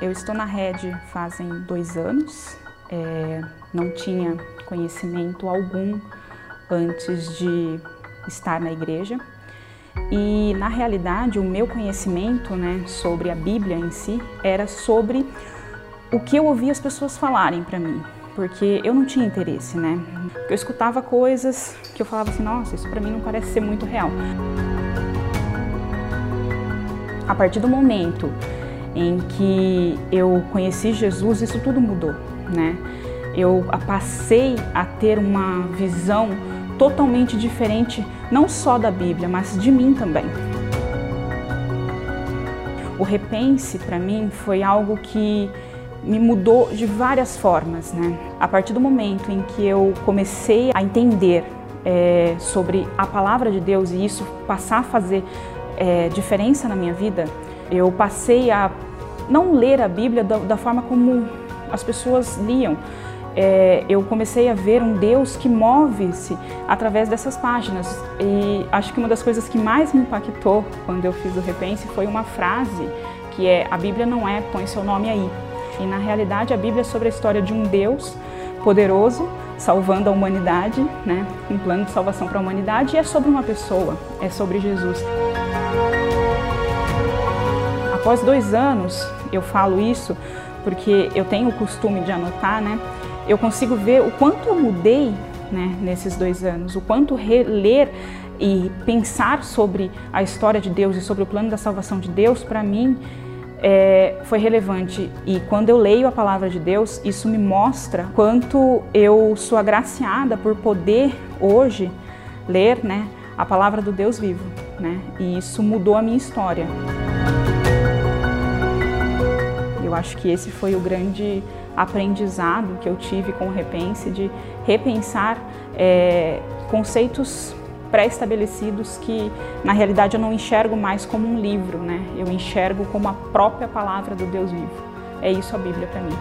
Eu estou na rede fazem dois anos, é, não tinha conhecimento algum antes de estar na igreja. E na realidade, o meu conhecimento né, sobre a Bíblia em si era sobre o que eu ouvia as pessoas falarem para mim, porque eu não tinha interesse, né? Eu escutava coisas que eu falava assim, nossa, isso para mim não parece ser muito real. A partir do momento em que eu conheci Jesus, isso tudo mudou, né? Eu passei a ter uma visão totalmente diferente, não só da Bíblia, mas de mim também. O repense para mim foi algo que me mudou de várias formas, né? A partir do momento em que eu comecei a entender é, sobre a palavra de Deus e isso passar a fazer é, diferença na minha vida, eu passei a não ler a Bíblia da, da forma como as pessoas liam. É, eu comecei a ver um Deus que move-se através dessas páginas. E acho que uma das coisas que mais me impactou quando eu fiz o Repense foi uma frase que é: A Bíblia não é, põe seu nome aí. E na realidade a Bíblia é sobre a história de um Deus poderoso salvando a humanidade, né? um plano de salvação para a humanidade, e é sobre uma pessoa, é sobre Jesus. Após dois anos, eu falo isso porque eu tenho o costume de anotar, né? Eu consigo ver o quanto eu mudei né, nesses dois anos, o quanto reler e pensar sobre a história de Deus e sobre o plano da salvação de Deus, para mim, é, foi relevante. E quando eu leio a palavra de Deus, isso me mostra quanto eu sou agraciada por poder hoje ler né, a palavra do Deus vivo. Né? E isso mudou a minha história. Eu acho que esse foi o grande aprendizado que eu tive com o Repense, de repensar é, conceitos pré-estabelecidos que na realidade eu não enxergo mais como um livro, né? Eu enxergo como a própria palavra do Deus vivo. É isso a Bíblia para mim.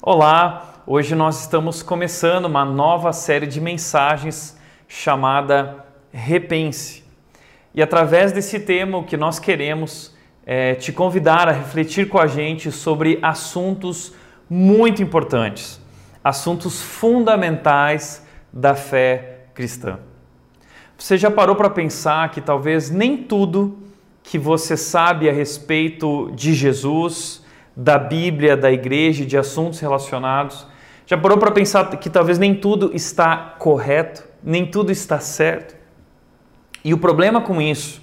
Olá, hoje nós estamos começando uma nova série de mensagens chamada Repense. E através desse tema, o que nós queremos é te convidar a refletir com a gente sobre assuntos muito importantes, assuntos fundamentais da fé cristã. Você já parou para pensar que talvez nem tudo que você sabe a respeito de Jesus, da Bíblia, da igreja, de assuntos relacionados, já parou para pensar que talvez nem tudo está correto, nem tudo está certo? E o problema com isso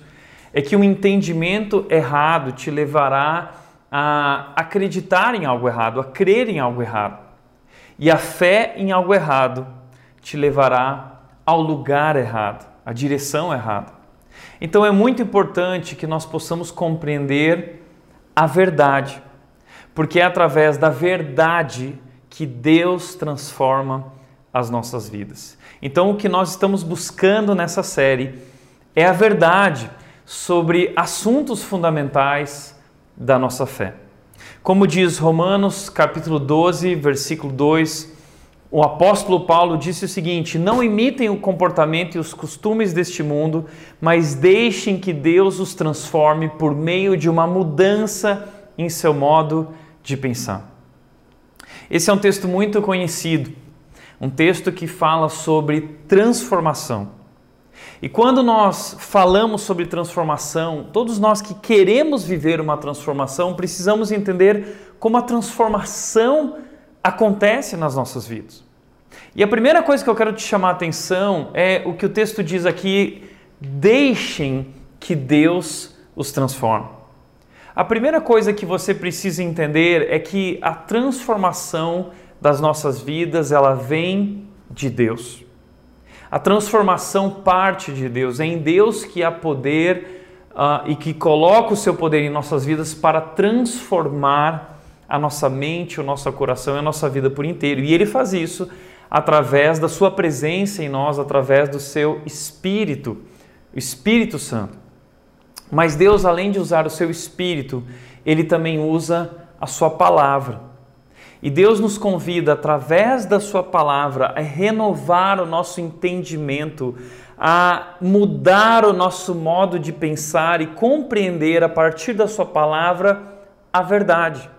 é que o entendimento errado te levará a acreditar em algo errado, a crer em algo errado. E a fé em algo errado te levará ao lugar errado, à direção errada. Então é muito importante que nós possamos compreender a verdade, porque é através da verdade que Deus transforma as nossas vidas. Então o que nós estamos buscando nessa série é a verdade sobre assuntos fundamentais da nossa fé. Como diz Romanos capítulo 12, versículo 2, o apóstolo Paulo disse o seguinte: Não imitem o comportamento e os costumes deste mundo, mas deixem que Deus os transforme por meio de uma mudança em seu modo de pensar. Esse é um texto muito conhecido, um texto que fala sobre transformação. E quando nós falamos sobre transformação, todos nós que queremos viver uma transformação, precisamos entender como a transformação acontece nas nossas vidas. E a primeira coisa que eu quero te chamar a atenção é o que o texto diz aqui: deixem que Deus os transforme. A primeira coisa que você precisa entender é que a transformação das nossas vidas, ela vem de Deus. A transformação parte de Deus, é em Deus que há poder uh, e que coloca o seu poder em nossas vidas para transformar a nossa mente, o nosso coração e a nossa vida por inteiro. E Ele faz isso através da Sua presença em nós, através do Seu Espírito, o Espírito Santo. Mas Deus, além de usar o Seu Espírito, Ele também usa a Sua palavra. E Deus nos convida, através da Sua palavra, a renovar o nosso entendimento, a mudar o nosso modo de pensar e compreender a partir da Sua palavra a verdade.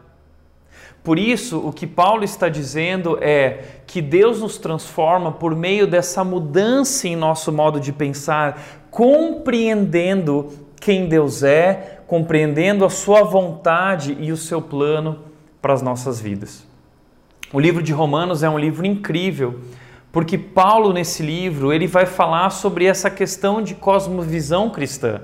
Por isso, o que Paulo está dizendo é que Deus nos transforma por meio dessa mudança em nosso modo de pensar, compreendendo quem Deus é, compreendendo a sua vontade e o seu plano para as nossas vidas. O livro de Romanos é um livro incrível, porque Paulo nesse livro, ele vai falar sobre essa questão de cosmovisão cristã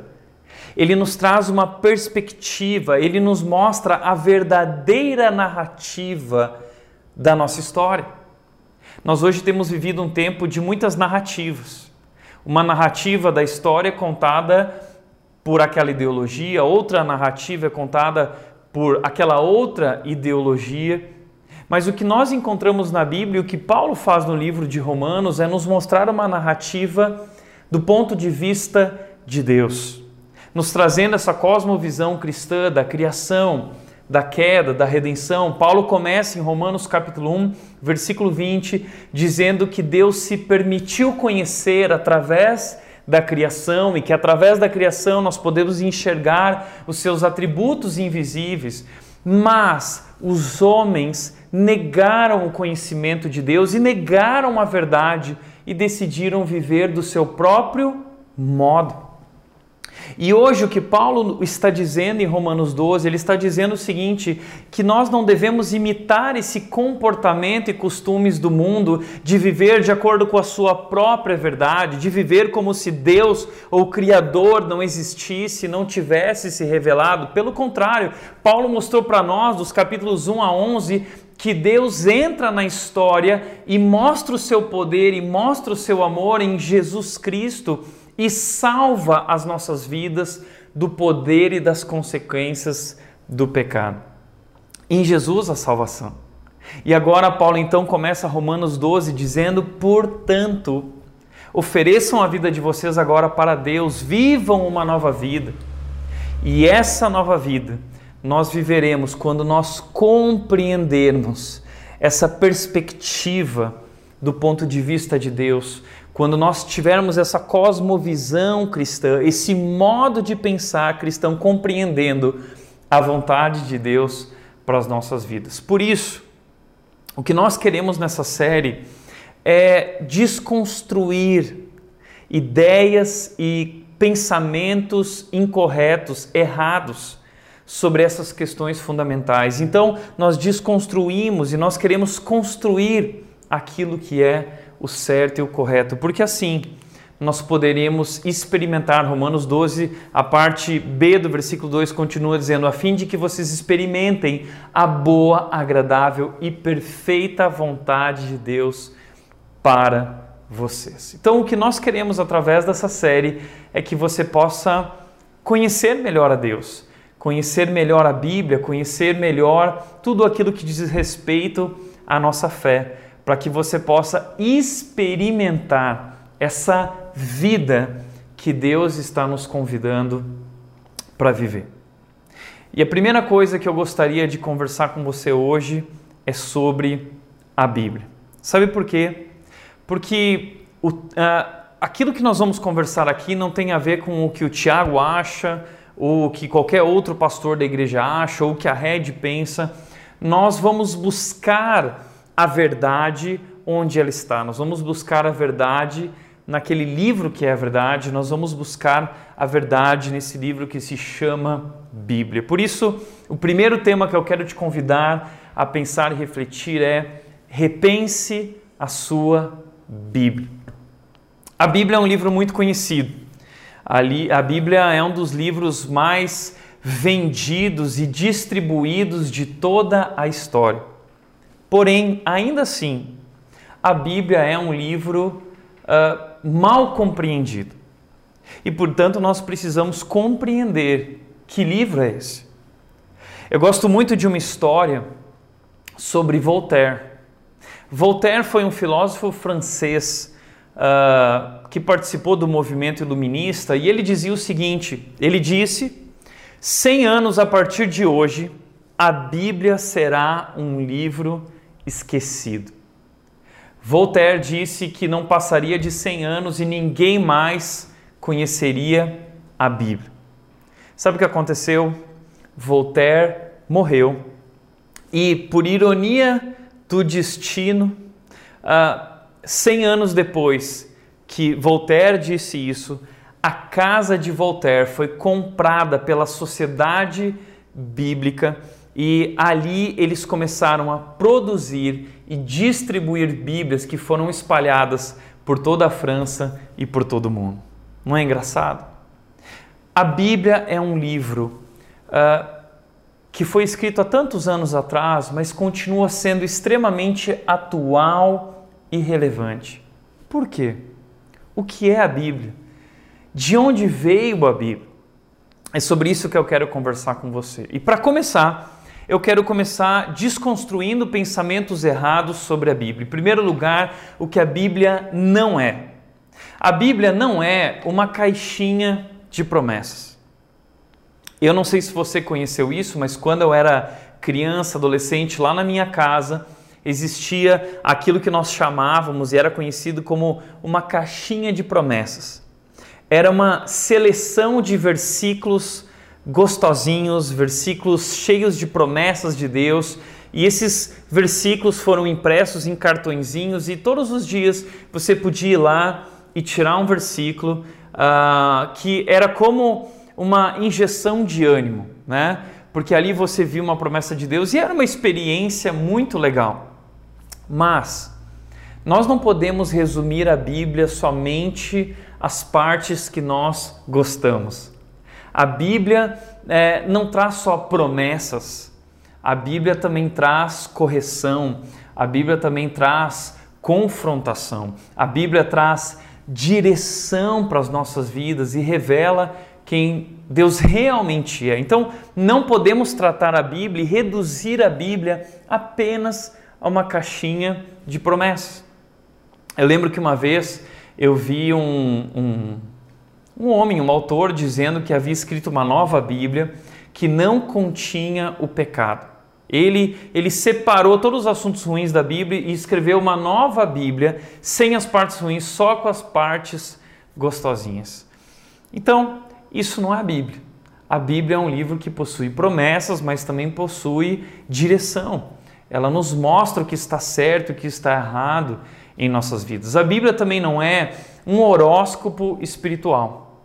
ele nos traz uma perspectiva, ele nos mostra a verdadeira narrativa da nossa história. Nós hoje temos vivido um tempo de muitas narrativas. Uma narrativa da história contada por aquela ideologia, outra narrativa é contada por aquela outra ideologia. Mas o que nós encontramos na Bíblia, o que Paulo faz no livro de Romanos, é nos mostrar uma narrativa do ponto de vista de Deus nos trazendo essa cosmovisão cristã da criação, da queda, da redenção. Paulo começa em Romanos capítulo 1, versículo 20, dizendo que Deus se permitiu conhecer através da criação e que através da criação nós podemos enxergar os seus atributos invisíveis. Mas os homens negaram o conhecimento de Deus e negaram a verdade e decidiram viver do seu próprio modo. E hoje o que Paulo está dizendo em Romanos 12, ele está dizendo o seguinte: que nós não devemos imitar esse comportamento e costumes do mundo de viver de acordo com a sua própria verdade, de viver como se Deus ou o Criador não existisse, não tivesse se revelado. Pelo contrário, Paulo mostrou para nós, dos capítulos 1 a 11, que Deus entra na história e mostra o seu poder e mostra o seu amor em Jesus Cristo e salva as nossas vidas do poder e das consequências do pecado. Em Jesus a salvação. E agora Paulo então começa Romanos 12 dizendo: "Portanto, ofereçam a vida de vocês agora para Deus, vivam uma nova vida". E essa nova vida nós viveremos quando nós compreendermos essa perspectiva do ponto de vista de Deus, quando nós tivermos essa cosmovisão cristã, esse modo de pensar cristão, compreendendo a vontade de Deus para as nossas vidas. Por isso, o que nós queremos nessa série é desconstruir ideias e pensamentos incorretos, errados sobre essas questões fundamentais. Então, nós desconstruímos e nós queremos construir aquilo que é o certo e o correto, porque assim nós poderíamos experimentar. Romanos 12, a parte B do versículo 2 continua dizendo: a fim de que vocês experimentem a boa, agradável e perfeita vontade de Deus para vocês. Então, o que nós queremos através dessa série é que você possa conhecer melhor a Deus, conhecer melhor a Bíblia, conhecer melhor tudo aquilo que diz respeito à nossa fé para que você possa experimentar essa vida que Deus está nos convidando para viver. E a primeira coisa que eu gostaria de conversar com você hoje é sobre a Bíblia. Sabe por quê? Porque o, uh, aquilo que nós vamos conversar aqui não tem a ver com o que o Tiago acha, o que qualquer outro pastor da igreja acha, ou o que a Red pensa. Nós vamos buscar a verdade onde ela está. Nós vamos buscar a verdade naquele livro que é a verdade, nós vamos buscar a verdade nesse livro que se chama Bíblia. Por isso, o primeiro tema que eu quero te convidar a pensar e refletir é repense a sua Bíblia. A Bíblia é um livro muito conhecido. A Bíblia é um dos livros mais vendidos e distribuídos de toda a história. Porém, ainda assim, a Bíblia é um livro uh, mal compreendido. E, portanto, nós precisamos compreender que livro é esse. Eu gosto muito de uma história sobre Voltaire. Voltaire foi um filósofo francês uh, que participou do movimento iluminista e ele dizia o seguinte: ele disse, 100 anos a partir de hoje, a Bíblia será um livro esquecido. Voltaire disse que não passaria de 100 anos e ninguém mais conheceria a Bíblia. Sabe o que aconteceu? Voltaire morreu e, por ironia do destino, uh, 100 anos depois que Voltaire disse isso, a casa de Voltaire foi comprada pela Sociedade Bíblica e ali eles começaram a produzir e distribuir Bíblias que foram espalhadas por toda a França e por todo o mundo. Não é engraçado? A Bíblia é um livro uh, que foi escrito há tantos anos atrás, mas continua sendo extremamente atual e relevante. Por quê? O que é a Bíblia? De onde veio a Bíblia? É sobre isso que eu quero conversar com você. E para começar, eu quero começar desconstruindo pensamentos errados sobre a Bíblia. Em primeiro lugar, o que a Bíblia não é. A Bíblia não é uma caixinha de promessas. Eu não sei se você conheceu isso, mas quando eu era criança, adolescente, lá na minha casa, existia aquilo que nós chamávamos e era conhecido como uma caixinha de promessas era uma seleção de versículos gostosinhos, versículos cheios de promessas de Deus. E esses versículos foram impressos em cartõezinhos e todos os dias você podia ir lá e tirar um versículo uh, que era como uma injeção de ânimo, né? Porque ali você viu uma promessa de Deus e era uma experiência muito legal. Mas nós não podemos resumir a Bíblia somente as partes que nós gostamos. A Bíblia é, não traz só promessas, a Bíblia também traz correção, a Bíblia também traz confrontação, a Bíblia traz direção para as nossas vidas e revela quem Deus realmente é. Então, não podemos tratar a Bíblia e reduzir a Bíblia apenas a uma caixinha de promessas. Eu lembro que uma vez eu vi um, um, um homem, um autor, dizendo que havia escrito uma nova Bíblia que não continha o pecado. Ele, ele separou todos os assuntos ruins da Bíblia e escreveu uma nova Bíblia sem as partes ruins, só com as partes gostosinhas. Então, isso não é a Bíblia. A Bíblia é um livro que possui promessas, mas também possui direção. Ela nos mostra o que está certo e o que está errado em nossas vidas. A Bíblia também não é um horóscopo espiritual.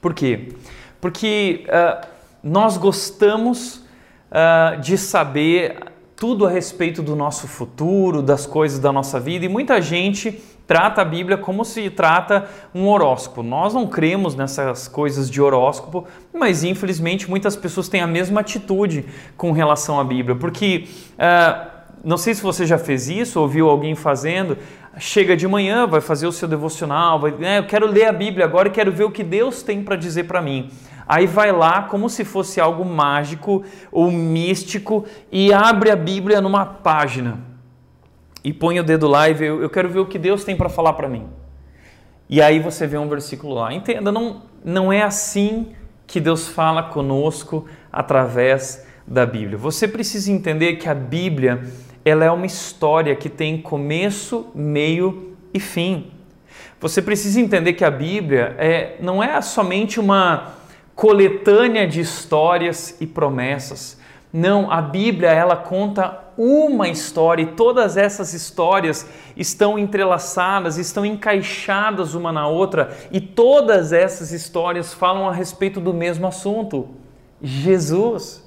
Por quê? Porque uh, nós gostamos uh, de saber tudo a respeito do nosso futuro, das coisas da nossa vida, e muita gente trata a Bíblia como se trata um horóscopo. Nós não cremos nessas coisas de horóscopo, mas infelizmente muitas pessoas têm a mesma atitude com relação à Bíblia, porque uh, não sei se você já fez isso, ouviu alguém fazendo, chega de manhã, vai fazer o seu devocional, vai, é, eu quero ler a Bíblia agora e quero ver o que Deus tem para dizer para mim. Aí vai lá como se fosse algo mágico ou místico e abre a Bíblia numa página e põe o dedo lá e vê, eu quero ver o que Deus tem para falar para mim. E aí você vê um versículo lá. Entenda, não, não é assim que Deus fala conosco através da Bíblia. Você precisa entender que a Bíblia ela é uma história que tem começo, meio e fim. Você precisa entender que a Bíblia é, não é somente uma coletânea de histórias e promessas. Não, a Bíblia ela conta uma história e todas essas histórias estão entrelaçadas, estão encaixadas uma na outra e todas essas histórias falam a respeito do mesmo assunto: Jesus.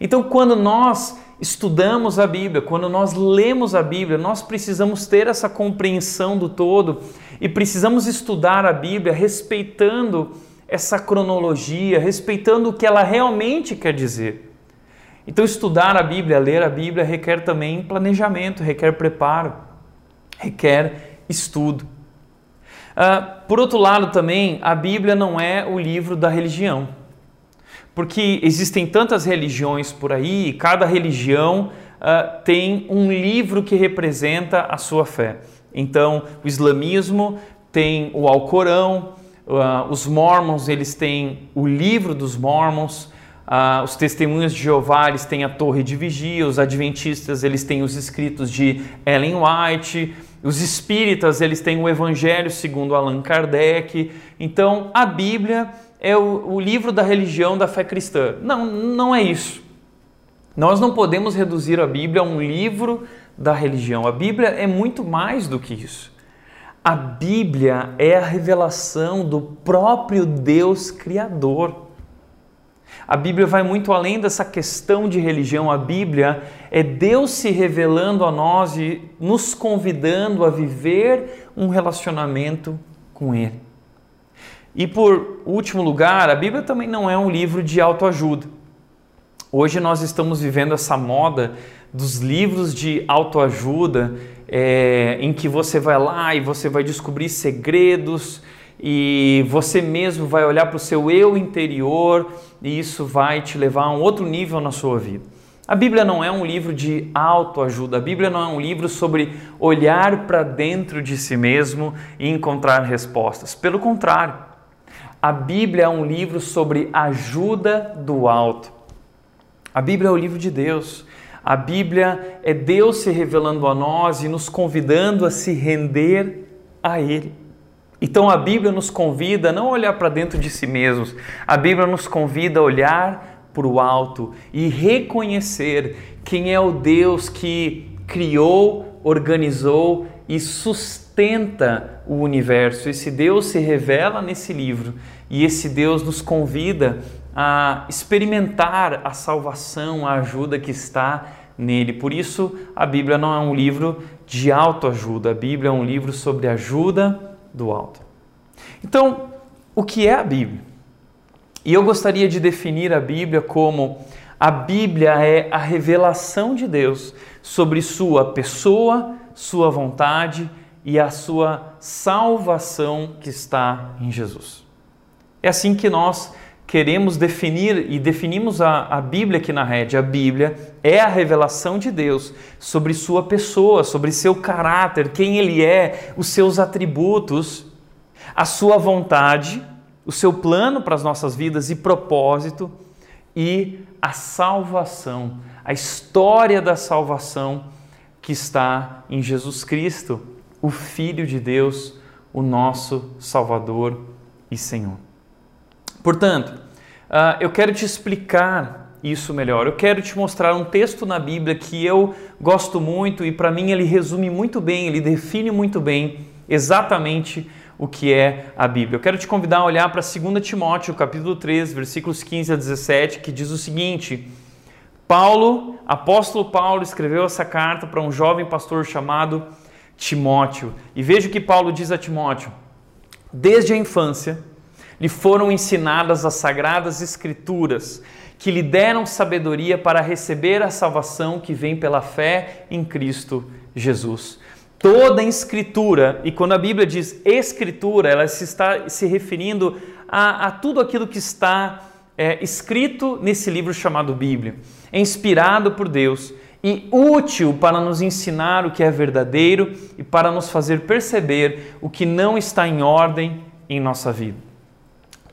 Então, quando nós estudamos a Bíblia, quando nós lemos a Bíblia, nós precisamos ter essa compreensão do todo e precisamos estudar a Bíblia respeitando essa cronologia, respeitando o que ela realmente quer dizer. Então, estudar a Bíblia, ler a Bíblia, requer também planejamento, requer preparo, requer estudo. Uh, por outro lado, também, a Bíblia não é o livro da religião porque existem tantas religiões por aí e cada religião uh, tem um livro que representa a sua fé. Então, o islamismo tem o Alcorão, uh, os mormons eles têm o livro dos mormons, Ah, os testemunhos de Jeová eles têm a torre de vigia, os adventistas eles têm os escritos de Ellen White, os espíritas eles têm o Evangelho segundo Allan Kardec. Então a Bíblia é o, o livro da religião da fé cristã. Não, não é isso. Nós não podemos reduzir a Bíblia a um livro da religião. A Bíblia é muito mais do que isso. A Bíblia é a revelação do próprio Deus Criador. A Bíblia vai muito além dessa questão de religião. A Bíblia é Deus se revelando a nós e nos convidando a viver um relacionamento com Ele. E por último lugar, a Bíblia também não é um livro de autoajuda. Hoje nós estamos vivendo essa moda dos livros de autoajuda, é, em que você vai lá e você vai descobrir segredos e você mesmo vai olhar para o seu eu interior e isso vai te levar a um outro nível na sua vida. A Bíblia não é um livro de autoajuda, a Bíblia não é um livro sobre olhar para dentro de si mesmo e encontrar respostas. Pelo contrário, a Bíblia é um livro sobre ajuda do alto. A Bíblia é o livro de Deus. A Bíblia é Deus se revelando a nós e nos convidando a se render a Ele. Então a Bíblia nos convida a não olhar para dentro de si mesmos, a Bíblia nos convida a olhar para o alto e reconhecer quem é o Deus que criou, organizou e sustenta o universo. Esse Deus se revela nesse livro e esse Deus nos convida a experimentar a salvação, a ajuda que está nele. Por isso, a Bíblia não é um livro de autoajuda, a Bíblia é um livro sobre ajuda do alto. Então, o que é a Bíblia? E eu gostaria de definir a Bíblia como a Bíblia é a revelação de Deus sobre sua pessoa, sua vontade e a sua salvação que está em Jesus. É assim que nós queremos definir e definimos a, a Bíblia aqui na rede. A Bíblia é a revelação de Deus sobre sua pessoa, sobre seu caráter, quem ele é, os seus atributos, a sua vontade, o seu plano para as nossas vidas e propósito e a salvação, a história da salvação que está em Jesus Cristo, o Filho de Deus, o nosso Salvador e Senhor. Portanto, uh, eu quero te explicar isso melhor. Eu quero te mostrar um texto na Bíblia que eu gosto muito e para mim ele resume muito bem, ele define muito bem exatamente o que é a Bíblia. Eu quero te convidar a olhar para 2 Timóteo, capítulo 3, versículos 15 a 17, que diz o seguinte: Paulo, apóstolo Paulo, escreveu essa carta para um jovem pastor chamado Timóteo. E veja o que Paulo diz a Timóteo: Desde a infância, lhe foram ensinadas as sagradas escrituras, que lhe deram sabedoria para receber a salvação que vem pela fé em Cristo Jesus. Toda a escritura, e quando a Bíblia diz escritura, ela se está se referindo a, a tudo aquilo que está é, escrito nesse livro chamado Bíblia. É inspirado por Deus e útil para nos ensinar o que é verdadeiro e para nos fazer perceber o que não está em ordem em nossa vida.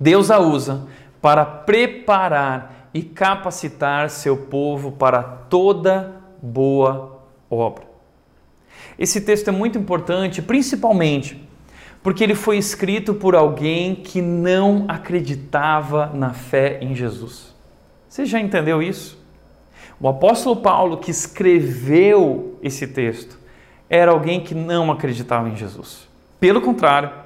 Deus a usa para preparar e capacitar seu povo para toda boa obra. Esse texto é muito importante, principalmente porque ele foi escrito por alguém que não acreditava na fé em Jesus. Você já entendeu isso? O apóstolo Paulo, que escreveu esse texto, era alguém que não acreditava em Jesus. Pelo contrário,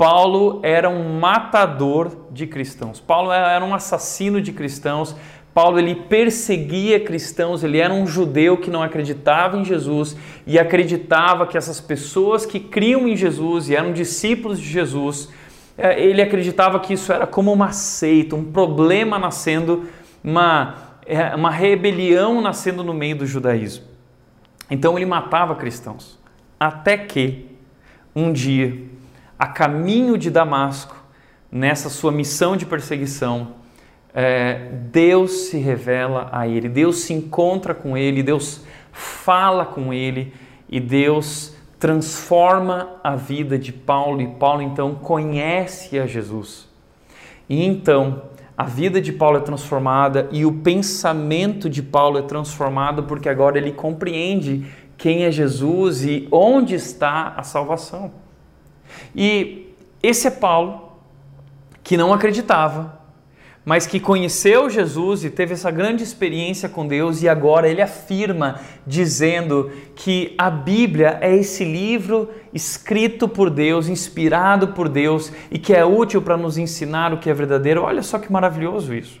Paulo era um matador de cristãos. Paulo era um assassino de cristãos. Paulo ele perseguia cristãos, ele era um judeu que não acreditava em Jesus e acreditava que essas pessoas que criam em Jesus e eram discípulos de Jesus, é, ele acreditava que isso era como uma seita, um problema nascendo, uma, é, uma rebelião nascendo no meio do judaísmo. Então ele matava cristãos. Até que um dia a caminho de Damasco, nessa sua missão de perseguição, é, Deus se revela a ele, Deus se encontra com ele, Deus fala com ele e Deus transforma a vida de Paulo e Paulo então conhece a Jesus. E então, a vida de Paulo é transformada e o pensamento de Paulo é transformado porque agora ele compreende quem é Jesus e onde está a salvação. E esse é Paulo que não acreditava, mas que conheceu Jesus e teve essa grande experiência com Deus e agora ele afirma dizendo que a Bíblia é esse livro escrito por Deus, inspirado por Deus e que é útil para nos ensinar o que é verdadeiro. Olha só que maravilhoso isso.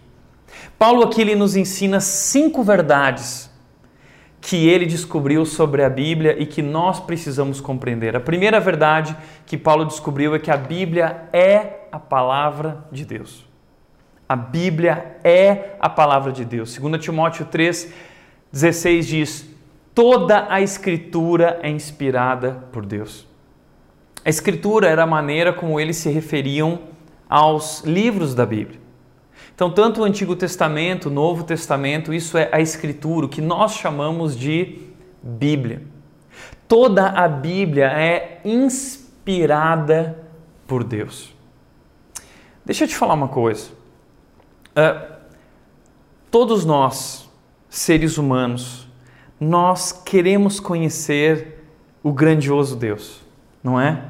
Paulo aqui ele nos ensina cinco verdades que ele descobriu sobre a Bíblia e que nós precisamos compreender. A primeira verdade que Paulo descobriu é que a Bíblia é a palavra de Deus. A Bíblia é a palavra de Deus. 2 Timóteo 3, 16 diz: toda a Escritura é inspirada por Deus. A Escritura era a maneira como eles se referiam aos livros da Bíblia. Então, tanto o Antigo Testamento, o Novo Testamento, isso é a Escritura, o que nós chamamos de Bíblia. Toda a Bíblia é inspirada por Deus. Deixa eu te falar uma coisa. Uh, todos nós, seres humanos, nós queremos conhecer o grandioso Deus, não é?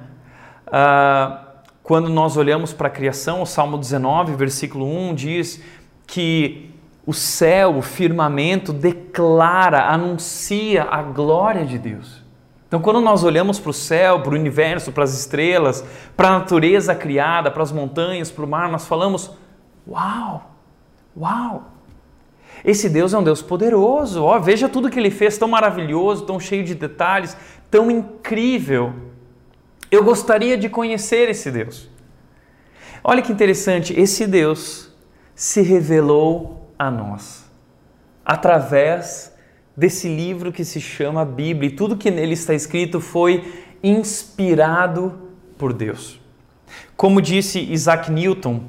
Uh, quando nós olhamos para a criação, o Salmo 19, versículo 1 diz que o céu, o firmamento declara, anuncia a glória de Deus. Então, quando nós olhamos para o céu, para o universo, para as estrelas, para a natureza criada, para as montanhas, para o mar, nós falamos: Uau! Uau! Esse Deus é um Deus poderoso. Ó, veja tudo que ele fez, tão maravilhoso, tão cheio de detalhes, tão incrível. Eu gostaria de conhecer esse Deus. Olha que interessante, esse Deus se revelou a nós através desse livro que se chama Bíblia. E tudo que nele está escrito foi inspirado por Deus. Como disse Isaac Newton,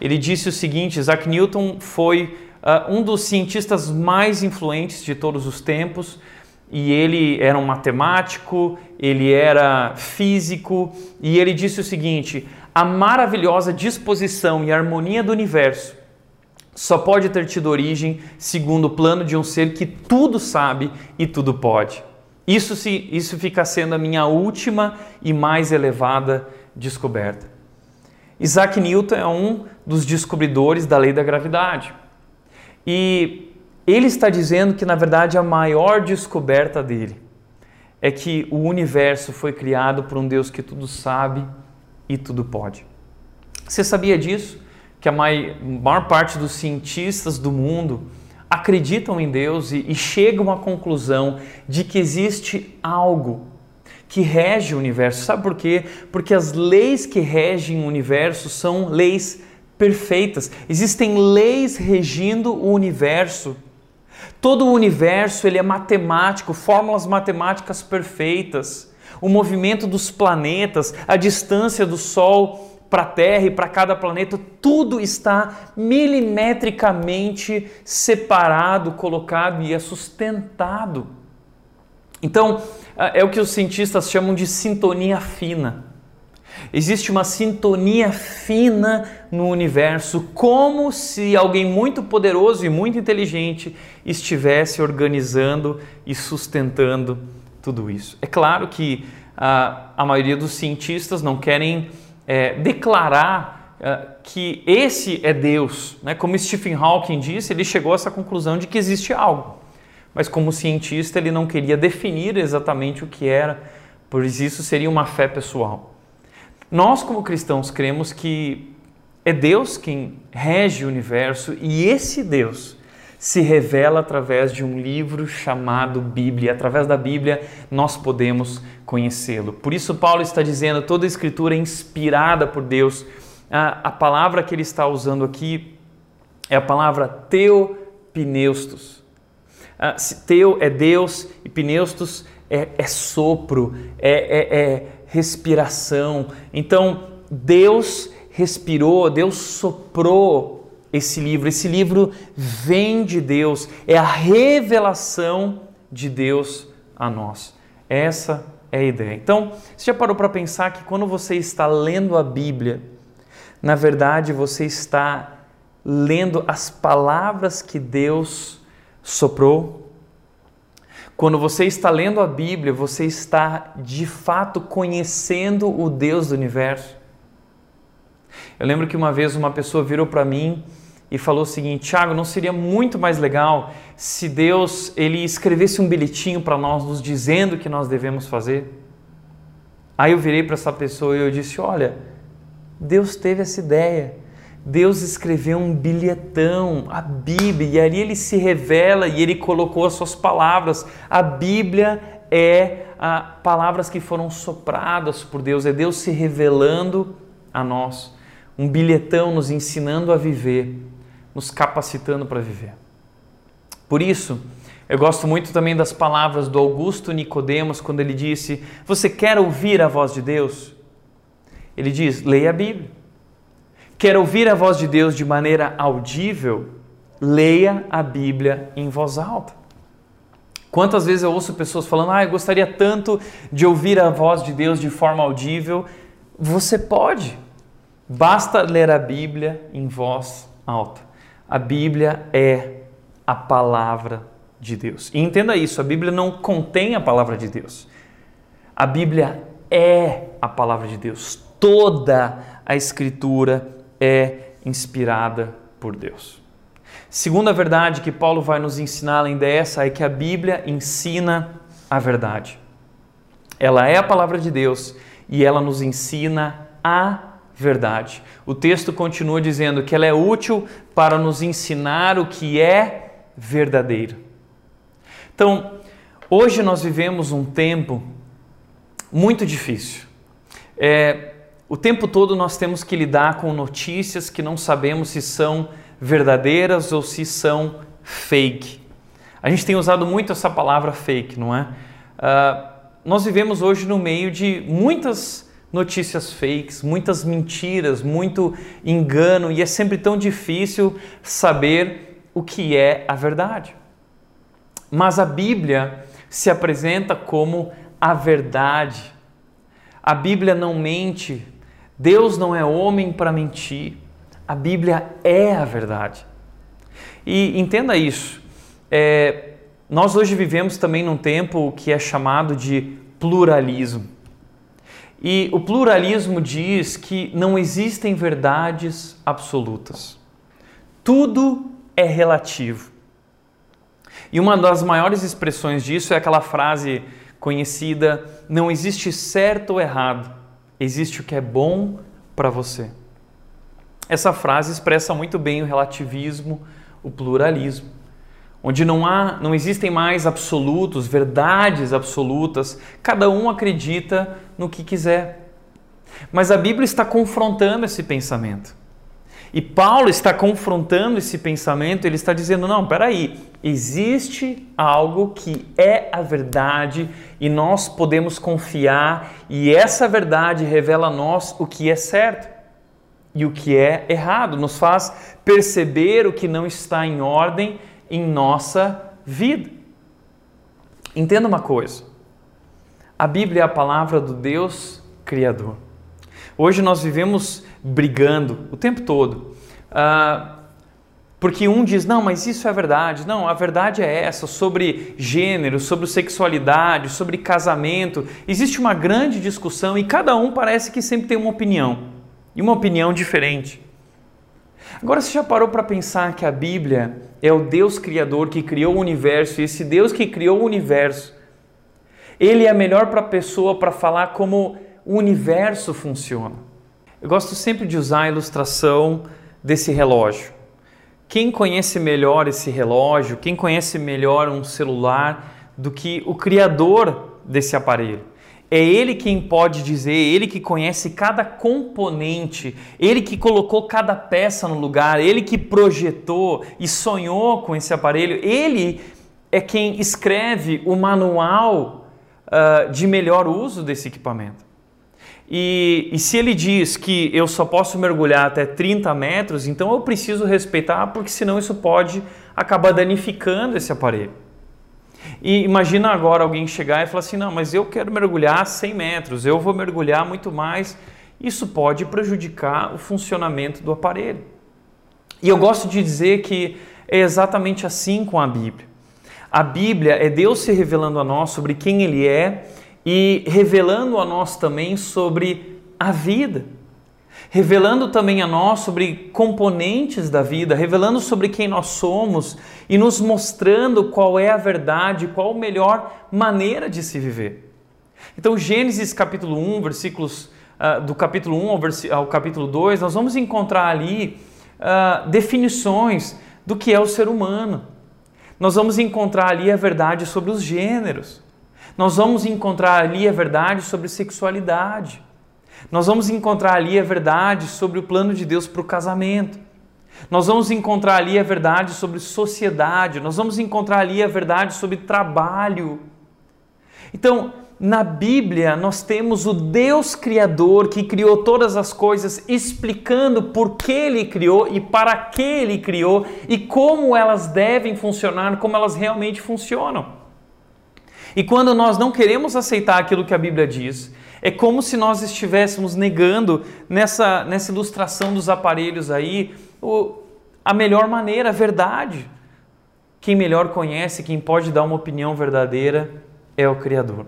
ele disse o seguinte: Isaac Newton foi uh, um dos cientistas mais influentes de todos os tempos e ele era um matemático, ele era físico e ele disse o seguinte: a maravilhosa disposição e harmonia do universo só pode ter tido origem segundo o plano de um ser que tudo sabe e tudo pode. Isso, se, isso fica sendo a minha última e mais elevada descoberta. Isaac Newton é um dos descobridores da lei da gravidade. E ele está dizendo que, na verdade, a maior descoberta dele é que o universo foi criado por um Deus que tudo sabe e tudo pode. Você sabia disso? Que a maior parte dos cientistas do mundo acreditam em Deus e, chegam à conclusão de que existe algo que rege o universo. Sabe por quê? Porque as leis que regem o universo são leis perfeitas. Existem leis regindo o universo. Todo o universo ele é matemático, fórmulas matemáticas perfeitas. O movimento dos planetas, a distância do Sol para a Terra e para cada planeta, tudo está milimetricamente separado, colocado e é sustentado. Então, é o que os cientistas chamam de sintonia fina. Existe uma sintonia fina no universo, como se alguém muito poderoso e muito inteligente estivesse organizando e sustentando tudo isso. É claro que a, a maioria dos cientistas não querem é, declarar é, que esse é Deus. Né? Como Stephen Hawking disse, ele chegou a essa conclusão de que existe algo mas como cientista ele não queria definir exatamente o que era, pois isso seria uma fé pessoal. Nós, como cristãos, cremos que é Deus quem rege o universo e esse Deus se revela através de um livro chamado Bíblia. Através da Bíblia nós podemos conhecê-lo. Por isso, Paulo está dizendo: toda a escritura é inspirada por Deus. A, a palavra que ele está usando aqui é a palavra teopneustos. Teu é Deus e pneustos é, é sopro, é, é, é respiração. Então, Deus respirou, Deus soprou esse livro. Esse livro vem de Deus, é a revelação de Deus a nós. Essa é a ideia. Então, você já parou para pensar que quando você está lendo a Bíblia, na verdade você está lendo as palavras que Deus soprou? Quando você está lendo a Bíblia, você está de fato conhecendo o Deus do universo? Eu lembro que uma vez uma pessoa virou para mim e falou o seguinte: Tiago, não seria muito mais legal se Deus ele escrevesse um bilhetinho para nós nos dizendo o que nós devemos fazer? Aí eu virei para essa pessoa e eu disse: Olha, Deus teve essa ideia. Deus escreveu um bilhetão, a Bíblia, e ali ele se revela e ele colocou as suas palavras. A Bíblia é a, palavras que foram sopradas por Deus, é Deus se revelando a nós. Um bilhetão nos ensinando a viver nos capacitando para viver. Por isso, eu gosto muito também das palavras do Augusto Nicodemos quando ele disse: "Você quer ouvir a voz de Deus?" Ele diz: "Leia a Bíblia." Quer ouvir a voz de Deus de maneira audível? Leia a Bíblia em voz alta. Quantas vezes eu ouço pessoas falando: "Ah, eu gostaria tanto de ouvir a voz de Deus de forma audível." Você pode. Basta ler a Bíblia em voz alta. A Bíblia é a palavra de Deus. E entenda isso: a Bíblia não contém a palavra de Deus. A Bíblia é a palavra de Deus. Toda a Escritura é inspirada por Deus. Segunda verdade que Paulo vai nos ensinar além dessa é que a Bíblia ensina a verdade. Ela é a palavra de Deus e ela nos ensina a verdade. O texto continua dizendo que ela é útil para nos ensinar o que é verdadeiro. Então, hoje nós vivemos um tempo muito difícil. É, o tempo todo nós temos que lidar com notícias que não sabemos se são verdadeiras ou se são fake. A gente tem usado muito essa palavra fake, não é? Uh, nós vivemos hoje no meio de muitas notícias fakes, muitas mentiras, muito engano e é sempre tão difícil saber o que é a verdade. Mas a Bíblia se apresenta como a verdade. A Bíblia não mente, Deus não é homem para mentir. A Bíblia é a verdade. E entenda isso. É, nós hoje vivemos também num tempo que é chamado de pluralismo. E o pluralismo diz que não existem verdades absolutas. Tudo é relativo. E uma das maiores expressões disso é aquela frase conhecida: não existe certo ou errado, existe o que é bom para você. Essa frase expressa muito bem o relativismo, o pluralismo onde não há, não existem mais absolutos, verdades absolutas, cada um acredita no que quiser. Mas a Bíblia está confrontando esse pensamento. E Paulo está confrontando esse pensamento, ele está dizendo: não, peraí, existe algo que é a verdade e nós podemos confiar, e essa verdade revela a nós o que é certo e o que é errado, nos faz perceber o que não está em ordem em nossa vida. Entenda uma coisa: a Bíblia é a palavra do Deus Criador. Hoje nós vivemos brigando o tempo todo. Uh, porque um diz, não, mas isso é verdade. Não, a verdade é essa, sobre gênero, sobre sexualidade, sobre casamento. Existe uma grande discussão e cada um parece que sempre tem uma opinião. E uma opinião diferente. Agora você já parou para pensar que a Bíblia é o Deus criador que criou o universo e esse Deus que criou o universo, ele é melhor para a pessoa para falar como o universo funciona. Eu gosto sempre de usar a ilustração desse relógio. Quem conhece melhor esse relógio, quem conhece melhor um celular do que o criador desse aparelho? É ele quem pode dizer, ele que conhece cada componente, ele que colocou cada peça no lugar, ele que projetou e sonhou com esse aparelho, ele é quem escreve o manual uh, de melhor uso desse equipamento. E, e, se ele diz que eu só posso mergulhar até 30 metros, então eu preciso respeitar, porque senão isso pode acabar danificando esse aparelho. E imagina agora alguém chegar e falar assim: não, mas eu quero mergulhar 100 metros, eu vou mergulhar muito mais. Isso pode prejudicar o funcionamento do aparelho. E eu gosto de dizer que é exatamente assim com a Bíblia. A Bíblia é Deus se revelando a nós sobre quem Ele é e revelando a nós também sobre a vida. Revelando também a nós sobre componentes da vida, revelando sobre quem nós somos e nos mostrando qual é a verdade, qual a melhor maneira de se viver. Então, Gênesis capítulo 1, versículos uh, do capítulo 1 ao, ao, capítulo 2, nós vamos encontrar ali uh, definições do que é o ser humano. Nós vamos encontrar ali a verdade sobre os gêneros. Nós vamos encontrar ali a verdade sobre sexualidade. Nós vamos encontrar ali a verdade sobre o plano de Deus para o casamento. Nós vamos encontrar ali a verdade sobre sociedade. Nós vamos encontrar ali a verdade sobre trabalho. Então, na Bíblia, nós temos o Deus Criador que criou todas as coisas, explicando por que Ele criou e para que Ele criou e como elas devem funcionar, como elas realmente funcionam. E quando nós não queremos aceitar aquilo que a Bíblia diz, é como se nós estivéssemos negando nessa, nessa ilustração dos aparelhos aí o, a melhor maneira, a verdade. Quem melhor conhece, quem pode dar uma opinião verdadeira é o Criador.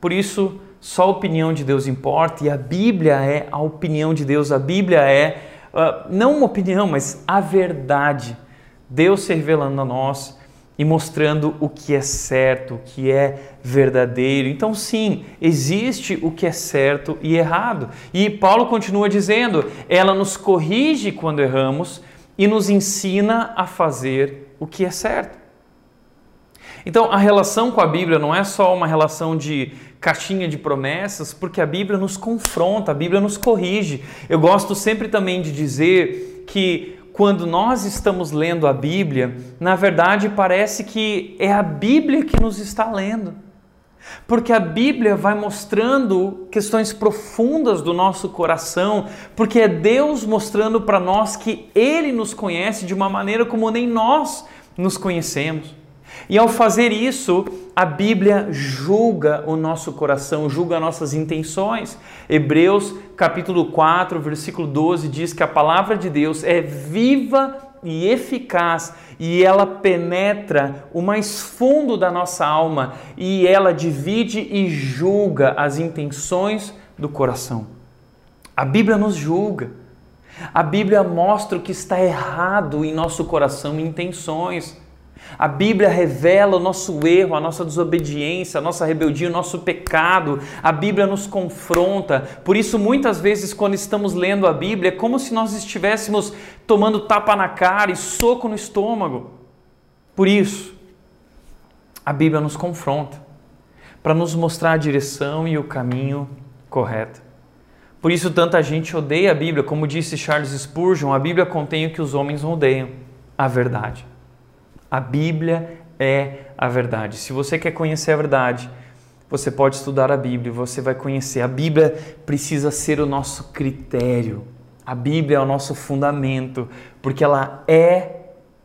Por isso, só a opinião de Deus importa e a Bíblia é a opinião de Deus. A Bíblia é uh, não uma opinião, mas a verdade. Deus se revelando a nós e mostrando o que é certo, o que é verdadeiro. Então, sim, existe o que é certo e errado. E Paulo continua dizendo: ela nos corrige quando erramos e nos ensina a fazer o que é certo. Então, a relação com a Bíblia não é só uma relação de caixinha de promessas, porque a Bíblia nos confronta, a Bíblia nos corrige. Eu gosto sempre também de dizer que quando nós estamos lendo a Bíblia, na verdade parece que é a Bíblia que nos está lendo. Porque a Bíblia vai mostrando questões profundas do nosso coração, porque é Deus mostrando para nós que Ele nos conhece de uma maneira como nem nós nos conhecemos. E ao fazer isso, a Bíblia julga o nosso coração, julga nossas intenções. Hebreus capítulo 4, versículo 12 diz que a palavra de Deus é viva e eficaz e ela penetra o mais fundo da nossa alma e ela divide e julga as intenções do coração. A Bíblia nos julga. A Bíblia mostra o que está errado em nosso coração, intenções. A Bíblia revela o nosso erro, a nossa desobediência, a nossa rebeldia, o nosso pecado. A Bíblia nos confronta. Por isso, muitas vezes, quando estamos lendo a Bíblia, é como se nós estivéssemos tomando tapa na cara e soco no estômago. Por isso, a Bíblia nos confronta para nos mostrar a direção e o caminho correto. Por isso, tanta gente odeia a Bíblia. Como disse Charles Spurgeon, a Bíblia contém o que os homens odeiam: a verdade. A Bíblia é a verdade. Se você quer conhecer a verdade, você pode estudar a Bíblia, você vai conhecer. A Bíblia precisa ser o nosso critério. A Bíblia é o nosso fundamento, porque ela é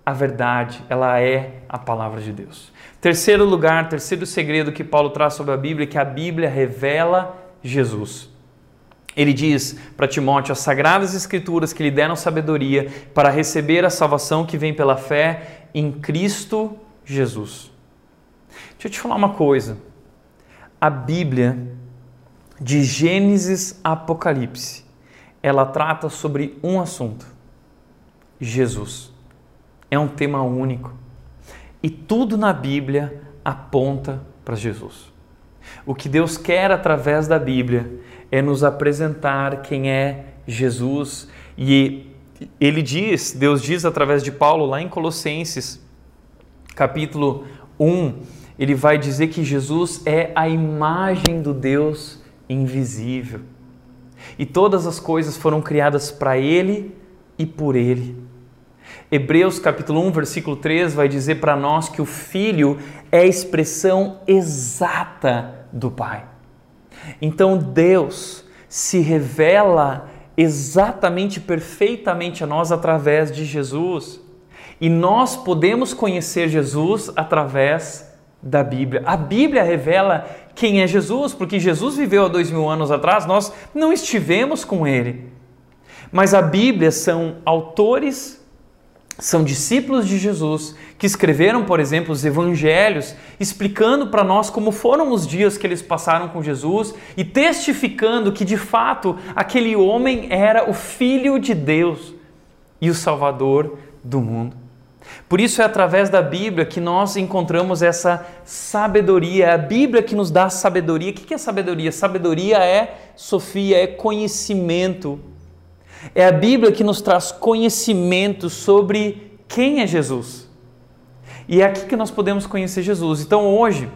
a verdade, ela é a palavra de Deus. Terceiro lugar, terceiro segredo que Paulo traz sobre a Bíblia é que a Bíblia revela Jesus. Ele diz para Timóteo as sagradas escrituras que lhe deram sabedoria para receber a salvação que vem pela fé em Cristo Jesus. Deixa eu te falar uma coisa. A Bíblia, de Gênesis a Apocalipse, ela trata sobre um assunto: Jesus. É um tema único. E tudo na Bíblia aponta para Jesus. O que Deus quer através da Bíblia é nos apresentar quem é Jesus e ele diz, Deus diz através de Paulo lá em Colossenses, capítulo 1, ele vai dizer que Jesus é a imagem do Deus invisível. E todas as coisas foram criadas para ele e por ele. Hebreus capítulo 1, versículo 3 vai dizer para nós que o filho é a expressão exata do Pai. Então Deus se revela exatamente, perfeitamente a nós através de Jesus. E nós podemos conhecer Jesus através da Bíblia. A Bíblia revela quem é Jesus, porque Jesus viveu há dois mil anos atrás, nós não estivemos com ele. Mas a Bíblia são autores são discípulos de Jesus que escreveram, por exemplo, os evangelhos, explicando para nós como foram os dias que eles passaram com Jesus e testificando que de fato aquele homem era o Filho de Deus e o Salvador do mundo. Por isso é através da Bíblia que nós encontramos essa sabedoria. É a Bíblia que nos dá sabedoria. O que é sabedoria? Sabedoria é, Sofia, é conhecimento é a Bíblia que nos traz conhecimento sobre quem é Jesus. E é aqui que nós podemos conhecer Jesus. Então hoje,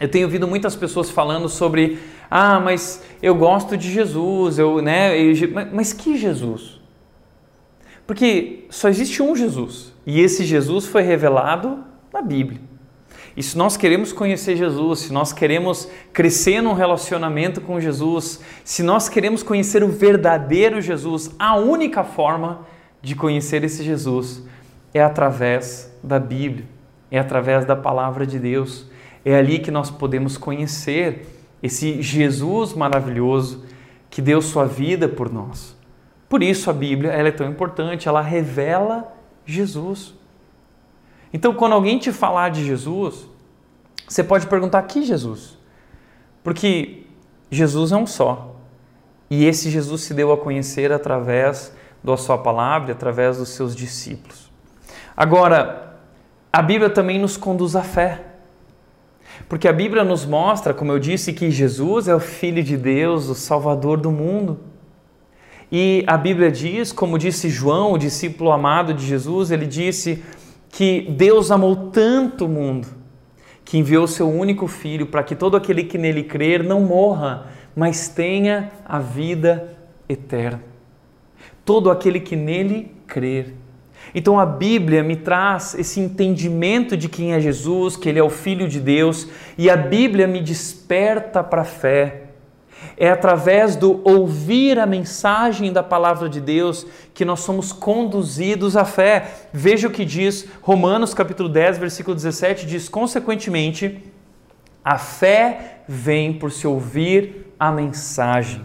eu tenho ouvido muitas pessoas falando sobre, ah, mas eu gosto de Jesus, eu, né, eu, mas que Jesus? Porque só existe um Jesus, e esse Jesus foi revelado na Bíblia. E se nós queremos conhecer Jesus, se nós queremos crescer num relacionamento com Jesus, se nós queremos conhecer o verdadeiro Jesus, a única forma de conhecer esse Jesus é através da Bíblia, é através da palavra de Deus. É ali que nós podemos conhecer esse Jesus maravilhoso que deu sua vida por nós. Por isso a Bíblia ela é tão importante, ela revela Jesus. Então, quando alguém te falar de Jesus, você pode perguntar que Jesus? Porque Jesus é um só. E esse Jesus se deu a conhecer através da sua palavra, através dos seus discípulos. Agora, a Bíblia também nos conduz à fé. Porque a Bíblia nos mostra, como eu disse, que Jesus é o Filho de Deus, o Salvador do mundo. E a Bíblia diz, como disse João, o discípulo amado de Jesus, ele disse que Deus amou tanto o mundo que enviou seu único filho para que todo aquele que nele crer não morra, mas tenha a vida eterna. Todo aquele que nele crer. Então a Bíblia me traz esse entendimento de quem é Jesus, que ele é o filho de Deus, e a Bíblia me desperta para a fé. É através do ouvir a mensagem da palavra de Deus que nós somos conduzidos à fé. Veja o que diz Romanos capítulo 10, versículo 17, diz consequentemente, a fé vem por se ouvir a mensagem.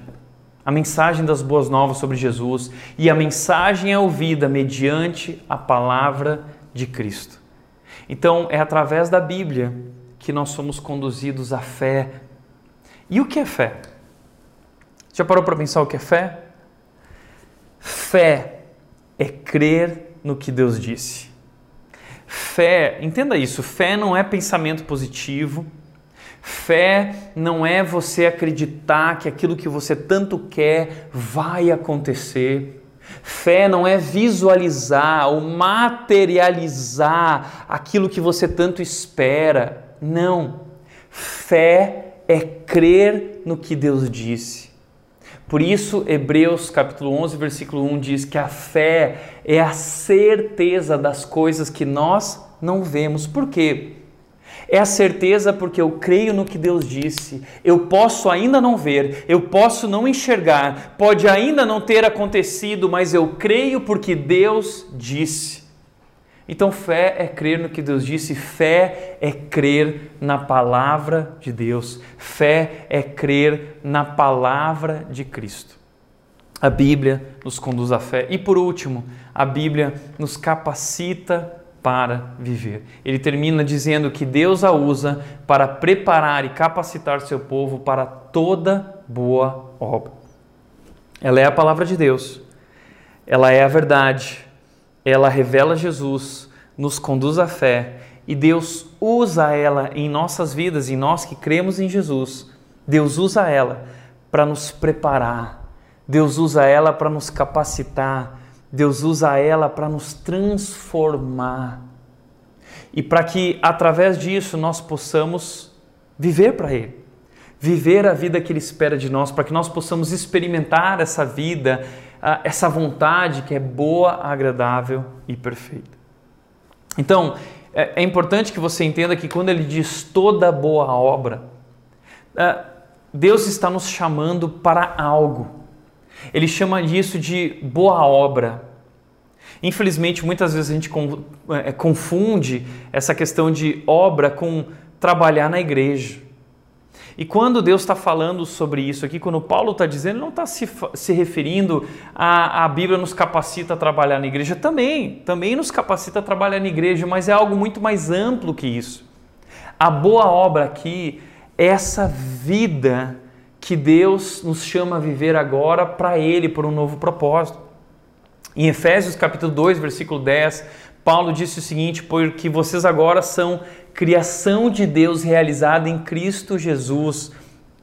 A mensagem das boas novas sobre Jesus, e a mensagem é ouvida mediante a palavra de Cristo. Então, é através da Bíblia que nós somos conduzidos à fé. E o que é fé? Já parou para pensar o que é fé? Fé é crer no que Deus disse. Fé, entenda isso, fé não é pensamento positivo. Fé não é você acreditar que aquilo que você tanto quer vai acontecer. Fé não é visualizar ou materializar aquilo que você tanto espera. Não. Fé é crer no que Deus disse. Por isso, Hebreus capítulo 11, versículo 1 diz que a fé é a certeza das coisas que nós não vemos. Por quê? É a certeza porque eu creio no que Deus disse. Eu posso ainda não ver, eu posso não enxergar, pode ainda não ter acontecido, mas eu creio porque Deus disse. Então, fé é crer no que Deus disse, fé é crer na palavra de Deus, fé é crer na palavra de Cristo. A Bíblia nos conduz à fé. E por último, a Bíblia nos capacita para viver. Ele termina dizendo que Deus a usa para preparar e capacitar seu povo para toda boa obra. Ela é a palavra de Deus, ela é a verdade, ela revela Jesus, nos conduz à fé e Deus usa ela em nossas vidas, em nós que cremos em Jesus. Deus usa ela para nos preparar, Deus usa ela para nos capacitar, Deus usa ela para nos transformar. E para que através disso nós possamos viver para Ele, viver a vida que Ele espera de nós, para que nós possamos experimentar essa vida essa vontade que é boa, agradável e perfeita. Então, é, é importante que você entenda que quando ele diz toda boa obra, é, Deus está nos chamando para algo. Ele chama disso de boa obra. Infelizmente, muitas vezes a gente é, confunde essa questão de obra com trabalhar na igreja. E quando Deus está falando sobre isso aqui, quando Paulo está dizendo, ele não está se, se referindo a a Bíblia nos capacita a trabalhar na igreja. Também, também nos capacita a trabalhar na igreja, mas é algo muito mais amplo que isso. A boa obra aqui é essa vida que Deus nos chama a viver agora para Ele, por um novo propósito. Em Efésios capítulo 2, versículo 10, Paulo disse o seguinte: porque vocês agora são criação de Deus realizada em Cristo Jesus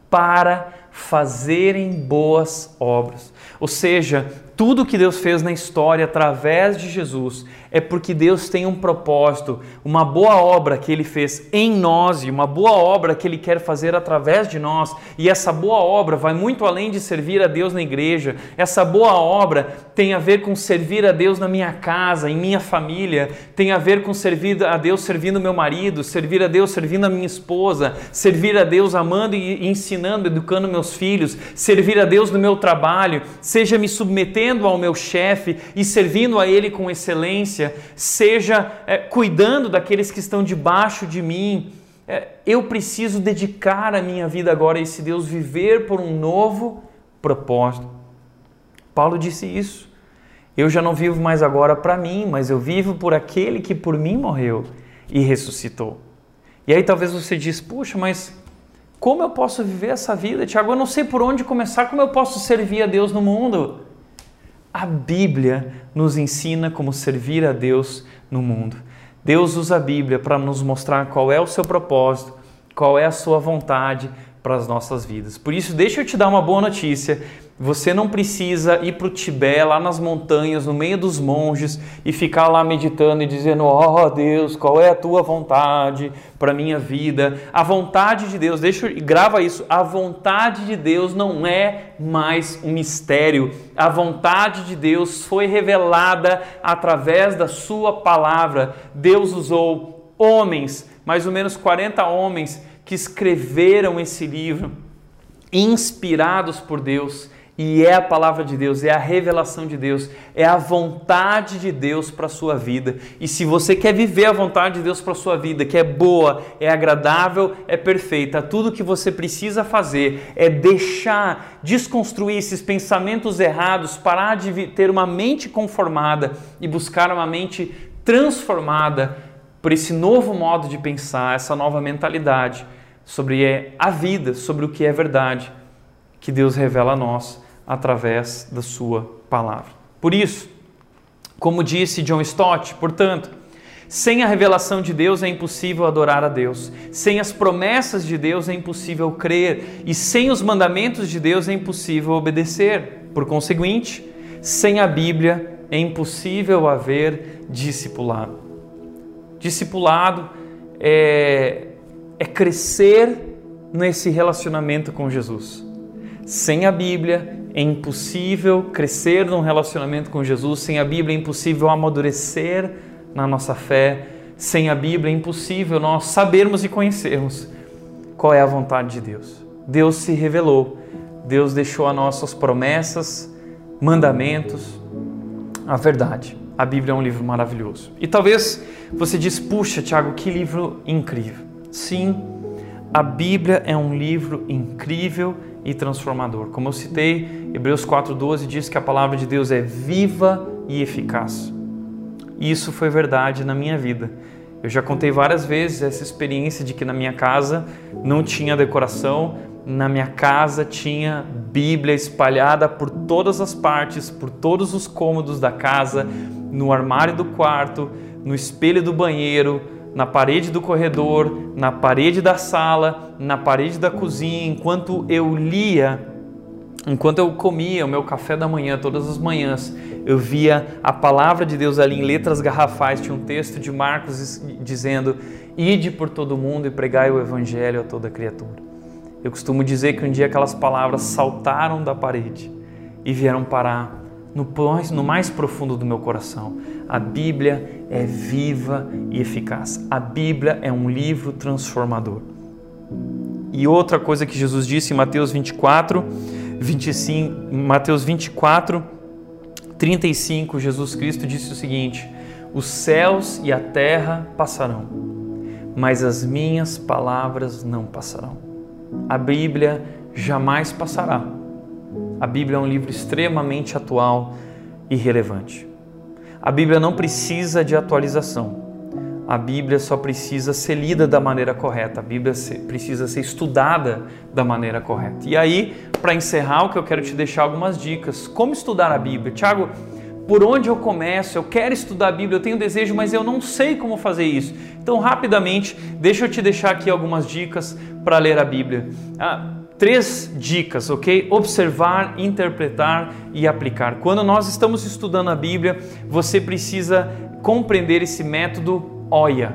para fazerem boas obras. Ou seja, tudo que Deus fez na história através de Jesus é porque Deus tem um propósito, uma boa obra que Ele fez em nós e uma boa obra que Ele quer fazer através de nós. E essa boa obra vai muito além de servir a Deus na igreja. Essa boa obra tem a ver com servir a Deus na minha casa, em minha família, tem a ver com servir a Deus servindo meu marido, servir a Deus servindo a minha esposa, servir a Deus amando e ensinando, educando meus filhos, servir a Deus no meu trabalho, seja me submetendo ao meu chefe e servindo a Ele com excelência seja é, cuidando daqueles que estão debaixo de mim. É, eu preciso dedicar a minha vida agora a esse Deus, viver por um novo propósito. Paulo disse isso. Eu já não vivo mais agora para mim, mas eu vivo por aquele que por mim morreu e ressuscitou. E aí talvez você diz, puxa, mas como eu posso viver essa vida, Tiago? Eu não sei por onde começar, como eu posso servir a Deus no mundo? A Bíblia nos ensina como servir a Deus no mundo. Deus usa a Bíblia para nos mostrar qual é o seu propósito, qual é a sua vontade para as nossas vidas. Por isso, deixa eu te dar uma boa notícia. Você não precisa ir para o Tibete, lá nas montanhas, no meio dos monges, e ficar lá meditando e dizendo: Ó oh, Deus, qual é a tua vontade para a minha vida? A vontade de Deus, deixa eu, grava isso: a vontade de Deus não é mais um mistério. A vontade de Deus foi revelada através da Sua palavra. Deus usou homens, mais ou menos 40 homens, que escreveram esse livro, inspirados por Deus e é a palavra de Deus, é a revelação de Deus, é a vontade de Deus para a sua vida. E se você quer viver a vontade de Deus para a sua vida, que é boa, é agradável, é perfeita, tudo que você precisa fazer é deixar, desconstruir esses pensamentos errados, parar de ter uma mente conformada e buscar uma mente transformada por esse novo modo de pensar, essa nova mentalidade sobre a vida, sobre o que é verdade que Deus revela a nós através da sua palavra. Por isso, como disse John Stott, portanto, sem a revelação de Deus é impossível adorar a Deus. Sem as promessas de Deus é impossível crer. E sem os mandamentos de Deus é impossível obedecer. Por conseguinte, sem a Bíblia é impossível haver discipulado. Discipulado é, é crescer nesse relacionamento com Jesus. Sem a Bíblia é impossível crescer num relacionamento com Jesus, sem a Bíblia é impossível amadurecer na nossa fé, sem a Bíblia é impossível nós sabermos e conhecermos qual é a vontade de Deus. Deus se revelou, Deus deixou a nós promessas, mandamentos, a verdade. A Bíblia é um livro maravilhoso. E talvez você diz, puxa, Tiago, que livro incrível. Sim, a Bíblia é um livro incrível e transformador. Como eu citei, Hebreus 4,12 diz que a palavra de Deus é viva e eficaz. Isso foi verdade na minha vida. Eu já contei várias vezes essa experiência de que na minha casa não tinha decoração, na minha casa tinha Bíblia espalhada por todas as partes, por todos os cômodos da casa, no armário do quarto, no espelho do banheiro, na parede do corredor, na parede da sala, na parede da cozinha, enquanto eu lia, enquanto eu comia o meu café da manhã todas as manhãs, eu via a palavra de Deus ali em letras garrafais, tinha um texto de Marcos dizendo: "Ide por todo mundo e pregai o evangelho a toda criatura". Eu costumo dizer que um dia aquelas palavras saltaram da parede e vieram parar no, no mais profundo do meu coração. A Bíblia é viva e eficaz. A Bíblia é um livro transformador. E outra coisa que Jesus disse em Mateus 24, 25, Mateus 24, 35, Jesus Cristo disse o seguinte: Os céus e a terra passarão, mas as minhas palavras não passarão. a Bíblia jamais passará. A Bíblia é um livro extremamente atual e relevante. A Bíblia não precisa de atualização. A Bíblia só precisa ser lida da maneira correta. A Bíblia precisa ser estudada da maneira correta. E aí, para encerrar, o que eu quero te deixar algumas dicas. Como estudar a Bíblia? Tiago, por onde eu começo? Eu quero estudar a Bíblia, eu tenho desejo, mas eu não sei como fazer isso. Então, rapidamente, deixa eu te deixar aqui algumas dicas para ler a Bíblia. Ah, três dicas, ok? Observar, interpretar e aplicar. Quando nós estamos estudando a Bíblia, você precisa compreender esse método OIA.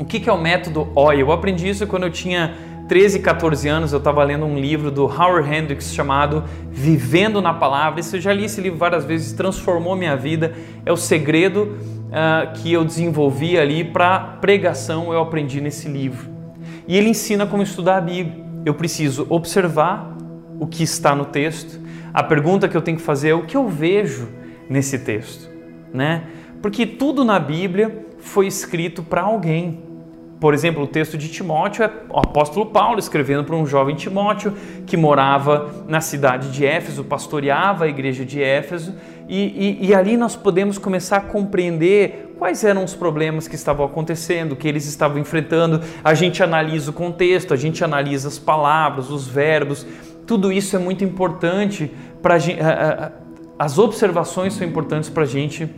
O que é o método OIA? Eu aprendi isso quando eu tinha 13, 14 anos, eu estava lendo um livro do Howard Hendricks chamado Vivendo na Palavra. Eu já li esse livro várias vezes, transformou minha vida. É o segredo uh, que eu desenvolvi ali para pregação, eu aprendi nesse livro. E ele ensina como estudar a Bíblia. Eu preciso observar o que está no texto. A pergunta que eu tenho que fazer é o que eu vejo nesse texto, né? Porque tudo na Bíblia foi escrito para alguém. Por exemplo, o texto de Timóteo é o apóstolo Paulo escrevendo para um jovem Timóteo que morava na cidade de Éfeso, pastoreava a igreja de Éfeso, e, e, e, ali nós podemos começar a compreender quais eram os problemas que estavam acontecendo, que eles estavam enfrentando. A gente analisa o contexto, a gente analisa as palavras, os verbos, tudo isso é muito importante para as observações são importantes para a gente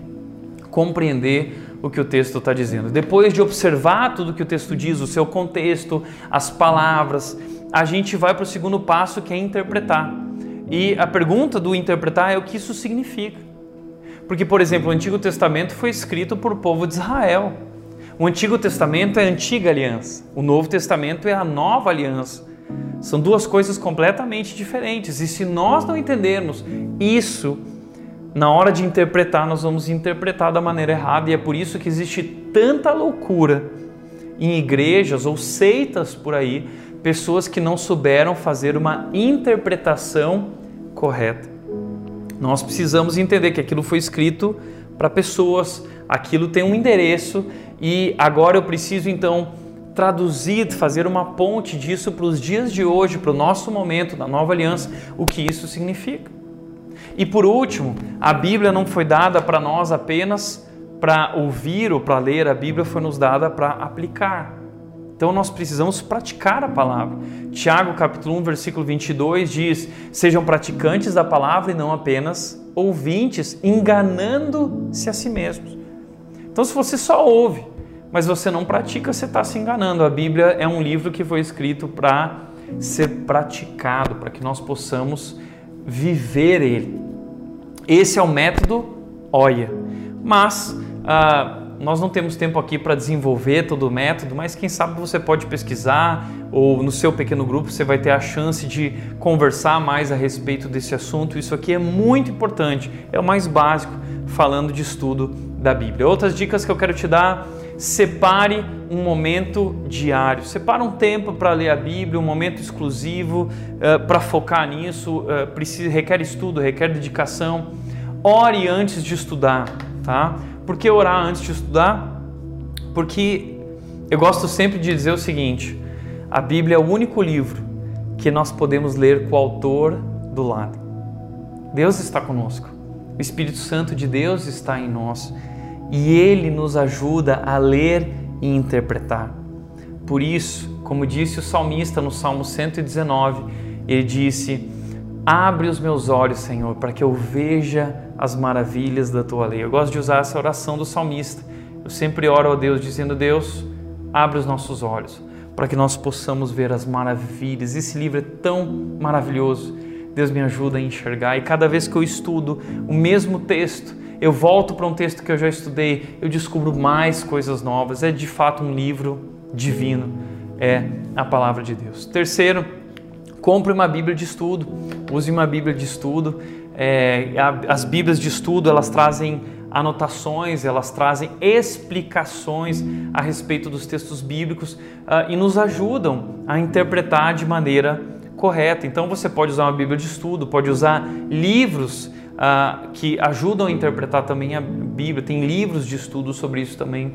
compreender o que o texto está dizendo. Depois de observar tudo que o texto diz, o seu contexto, as palavras, a gente vai para o segundo passo que é interpretar. E a pergunta do interpretar é o que isso significa. Porque, por exemplo, o Antigo Testamento foi escrito por povo de Israel. O Antigo Testamento é a antiga aliança, o Novo Testamento é a nova aliança. São duas coisas completamente diferentes. E se nós não entendermos isso, na hora de interpretar, nós vamos interpretar da maneira errada, e é por isso que existe tanta loucura em igrejas ou seitas por aí, pessoas que não souberam fazer uma interpretação correta. Nós precisamos entender que aquilo foi escrito para pessoas, aquilo tem um endereço e agora eu preciso então traduzir, fazer uma ponte disso para os dias de hoje, para o nosso momento, da nova aliança, o que isso significa. E por último, a Bíblia não foi dada para nós apenas para ouvir ou para ler, a Bíblia foi nos dada para aplicar. Então nós precisamos praticar a palavra. Tiago capítulo 1, versículo 22 diz: "Sejam praticantes da palavra e não apenas ouvintes, enganando-se a si mesmos". Então se você só ouve, mas você não pratica, você está se enganando. A Bíblia é um livro que foi escrito para ser praticado, para que nós possamos viver ele. Esse é o método OIA. Mas ah, nós não temos tempo aqui para desenvolver todo o método, mas quem sabe você pode pesquisar ou no seu pequeno grupo você vai ter a chance de conversar mais a respeito desse assunto. Isso aqui é muito importante, é o mais básico falando de estudo da Bíblia. Outras dicas que eu quero te dar separe um momento diário. Separe um tempo para ler a Bíblia, um momento exclusivo uh, para focar nisso. Uh, precisa, requer estudo, requer dedicação. Ore antes de estudar, tá? Por que orar antes de estudar? Porque eu gosto sempre de dizer o seguinte: a Bíblia é o único livro que nós podemos ler com o autor do lado. Deus está conosco. O Espírito Santo de Deus está em nós e ele nos ajuda a ler e interpretar. Por isso, como disse o salmista no Salmo 119, ele disse: Abre os meus olhos, Senhor, para que eu veja as maravilhas da tua lei. Eu gosto de usar essa oração do salmista. Eu sempre oro a Deus dizendo: Deus, abre os nossos olhos para que nós possamos ver as maravilhas. Esse livro é tão maravilhoso. Deus me ajuda a enxergar e cada vez que eu estudo o mesmo texto, eu volto para um texto que eu já estudei, eu descubro mais coisas novas. É de fato um livro divino, é a palavra de Deus. Terceiro, compre uma Bíblia de estudo, use uma Bíblia de estudo. É, as Bíblias de estudo elas trazem anotações, elas trazem explicações a respeito dos textos bíblicos uh, e nos ajudam a interpretar de maneira correta. Então você pode usar uma Bíblia de estudo, pode usar livros uh, que ajudam a interpretar também a Bíblia, tem livros de estudo sobre isso também.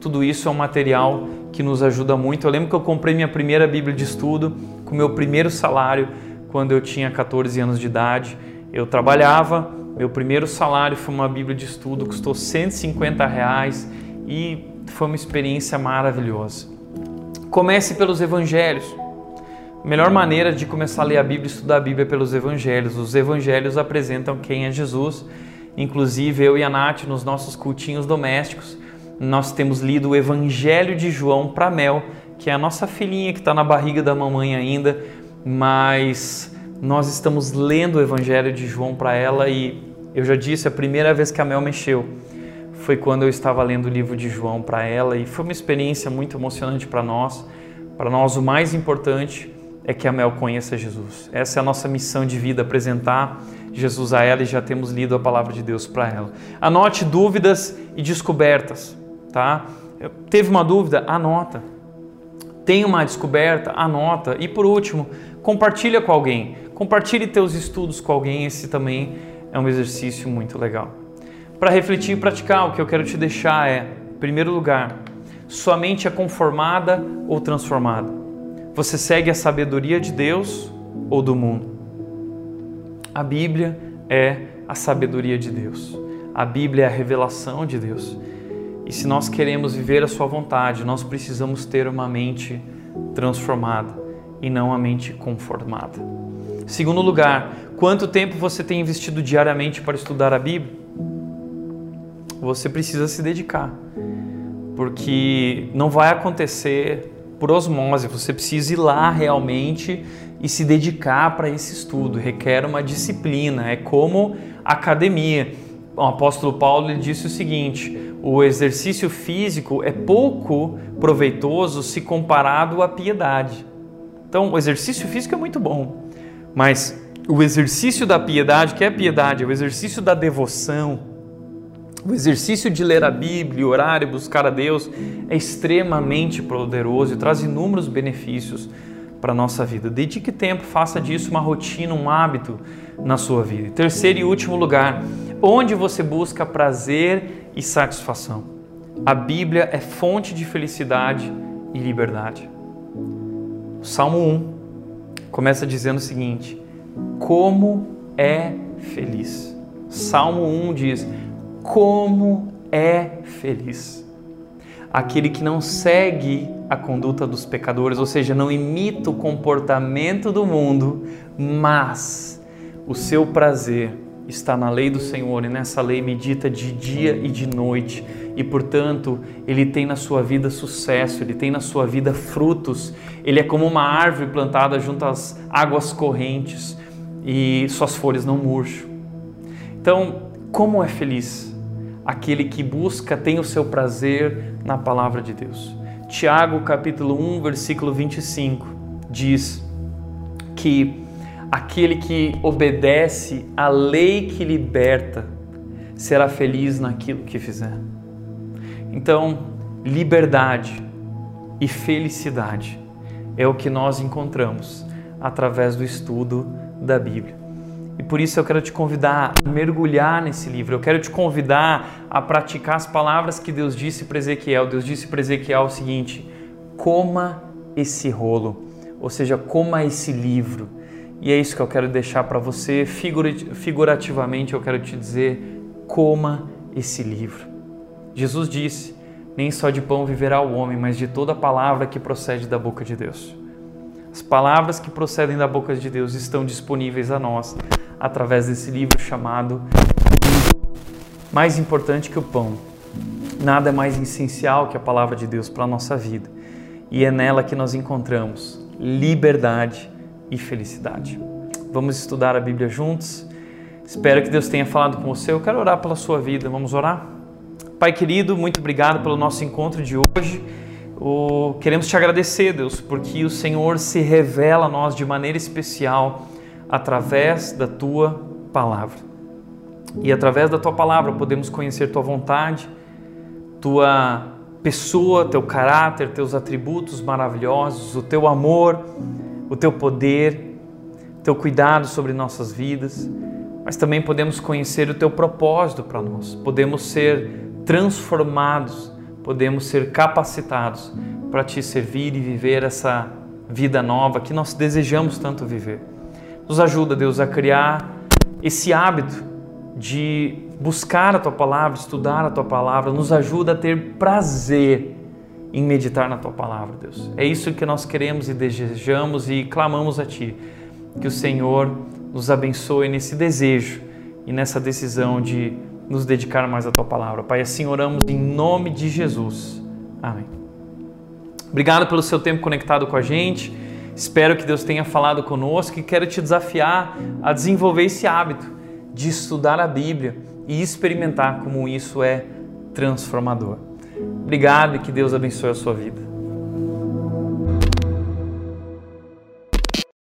Tudo isso é um material que nos ajuda muito. Eu lembro que eu comprei minha primeira Bíblia de estudo com meu primeiro salário quando eu tinha 14 anos de idade. Eu trabalhava, meu primeiro salário foi uma Bíblia de estudo, custou 150 reais e foi uma experiência maravilhosa. Comece pelos evangelhos. A melhor maneira de começar a ler a Bíblia e estudar a Bíblia é pelos evangelhos. Os evangelhos apresentam quem é Jesus. Inclusive, eu e a Nath, nos nossos cultinhos domésticos, nós temos lido o Evangelho de João para Mel, que é a nossa filhinha que está na barriga da mamãe ainda, mas nós estamos lendo o Evangelho de João para ela e eu já disse, a primeira vez que a Mel mexeu foi quando eu estava lendo o livro de João para ela e foi uma experiência muito emocionante para nós. Para nós, o mais importante é que a Mel conheça Jesus. Essa é a nossa missão de vida, apresentar Jesus a ela e já temos lido a palavra de Deus para ela. Anote dúvidas e descobertas, tá? Teve uma dúvida? Anota. Tem uma descoberta? Anota. E por último, compartilha com alguém. Compartilhe teus estudos com alguém, esse também é um exercício muito legal. Para refletir e praticar, o que eu quero te deixar é, em primeiro lugar, sua mente é conformada ou transformada? Você segue a sabedoria de Deus ou do mundo? A Bíblia é a sabedoria de Deus. A Bíblia é a revelação de Deus. E se nós queremos viver a Sua vontade, nós precisamos ter uma mente transformada e não a mente conformada. Segundo lugar, quanto tempo você tem investido diariamente para estudar a Bíblia? Você precisa se dedicar, porque não vai acontecer por osmose, você precisa ir lá realmente e se dedicar para esse estudo, requer uma disciplina, é como academia. O apóstolo Paulo disse o seguinte: o exercício físico é pouco proveitoso se comparado à piedade. Então, o exercício físico é muito bom, mas o exercício da piedade, que é a piedade, o exercício da devoção, o exercício de ler a Bíblia, orar e buscar a Deus é extremamente poderoso e traz inúmeros benefícios para a nossa vida. Dedique tempo, faça disso uma rotina, um hábito na sua vida. terceiro e último lugar, onde você busca prazer e satisfação. A Bíblia é fonte de felicidade e liberdade. O Salmo 1 começa dizendo o seguinte: Como é feliz. Salmo 1 diz: como é feliz. Aquele que não segue a conduta dos pecadores, ou seja, não imita o comportamento do mundo, mas o seu prazer está na lei do Senhor e nessa lei medita de dia e de noite. E portanto, ele tem na sua vida sucesso, ele tem na sua vida frutos. Ele é como uma árvore plantada junto às águas correntes e suas folhas não murcham. Então, como é feliz aquele que busca tem o seu prazer na palavra de Deus. Tiago, capítulo 1, versículo 25, diz que aquele que obedece à lei que liberta será feliz naquilo que fizer. Então, liberdade e felicidade é o que nós encontramos através do estudo da Bíblia. E por isso eu quero te convidar a mergulhar nesse livro. Eu quero te convidar a praticar as palavras que Deus disse para Ezequiel. Deus disse para Ezequiel o seguinte: coma esse rolo, ou seja, coma esse livro. E é isso que eu quero deixar para você. Figurativamente, eu quero te dizer: coma esse livro. Jesus disse: nem só de pão viverá o homem, mas de toda palavra que procede da boca de Deus. As palavras que procedem da boca de Deus estão disponíveis a nós através desse livro chamado Mais Importante que o Pão. Nada é mais essencial que a palavra de Deus para a nossa vida. E é nela que nós encontramos liberdade e felicidade. Vamos estudar a Bíblia juntos. Espero que Deus tenha falado com você. Eu quero orar pela sua vida. Vamos orar? Pai querido, muito obrigado pelo nosso encontro de hoje. Queremos te agradecer, Deus, porque o Senhor se revela a nós de maneira especial através da tua palavra. E através da tua palavra podemos conhecer tua vontade, tua pessoa, teu caráter, teus atributos maravilhosos, o teu amor, o teu poder, teu cuidado sobre nossas vidas, mas também podemos conhecer o teu propósito para nós. Podemos ser transformados, podemos ser capacitados para te servir e viver essa vida nova que nós desejamos tanto viver. Nos ajuda, Deus, a criar esse hábito de buscar a tua palavra, estudar a tua palavra, nos ajuda a ter prazer em meditar na tua palavra, Deus. É isso que nós queremos e desejamos e clamamos a ti. Que o Senhor nos abençoe nesse desejo e nessa decisão de nos dedicar mais à tua palavra. Pai, assim oramos em nome de Jesus. Amém. Obrigado pelo seu tempo conectado com a gente. Espero que Deus tenha falado conosco e quero te desafiar a desenvolver esse hábito de estudar a Bíblia e experimentar como isso é transformador. Obrigado e que Deus abençoe a sua vida.